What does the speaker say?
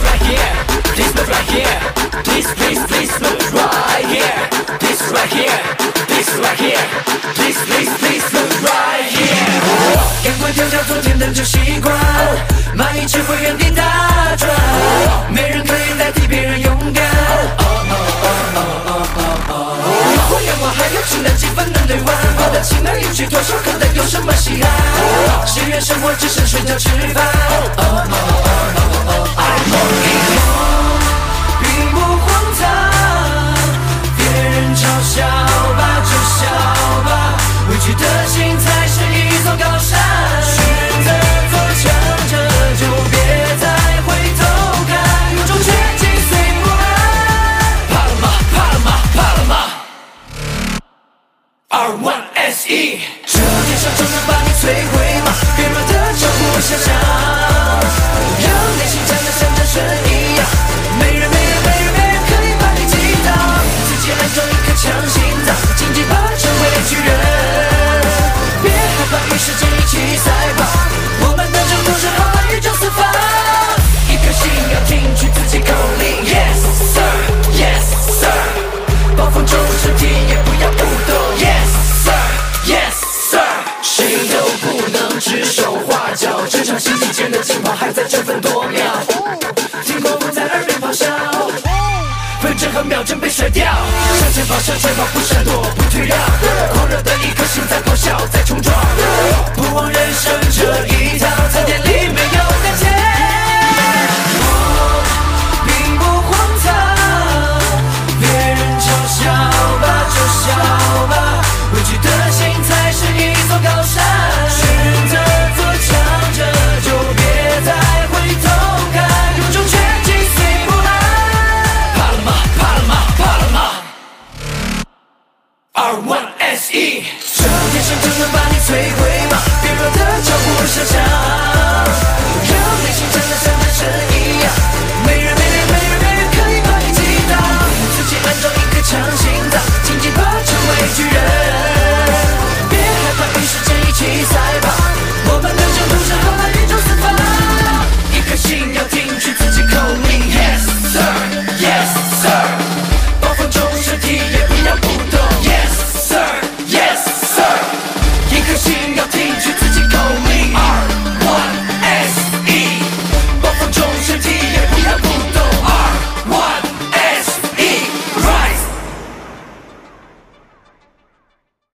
move right here. Please move right here. Please, please, please move right here. Please right here. Please right here. Please, please, please move right here. 赶快丢掉昨天的旧习惯，蚂蚁只会原地打转，没人可以代替别人勇敢。我阳光还有清淡几分能对换，我的可能有什么稀罕？谁愿生活只剩睡觉吃饭？One S E，这天上就能把你摧毁吗？别乱的脚步想想，谁都不能指手画脚，这场星际间的竞跑还在争分夺秒，天空在耳边咆哮，分针和秒针被甩掉，向前跑，向前跑，不闪躲，不退让，狂热的一颗心在咆哮，在冲撞，不枉人生这这天生就能把。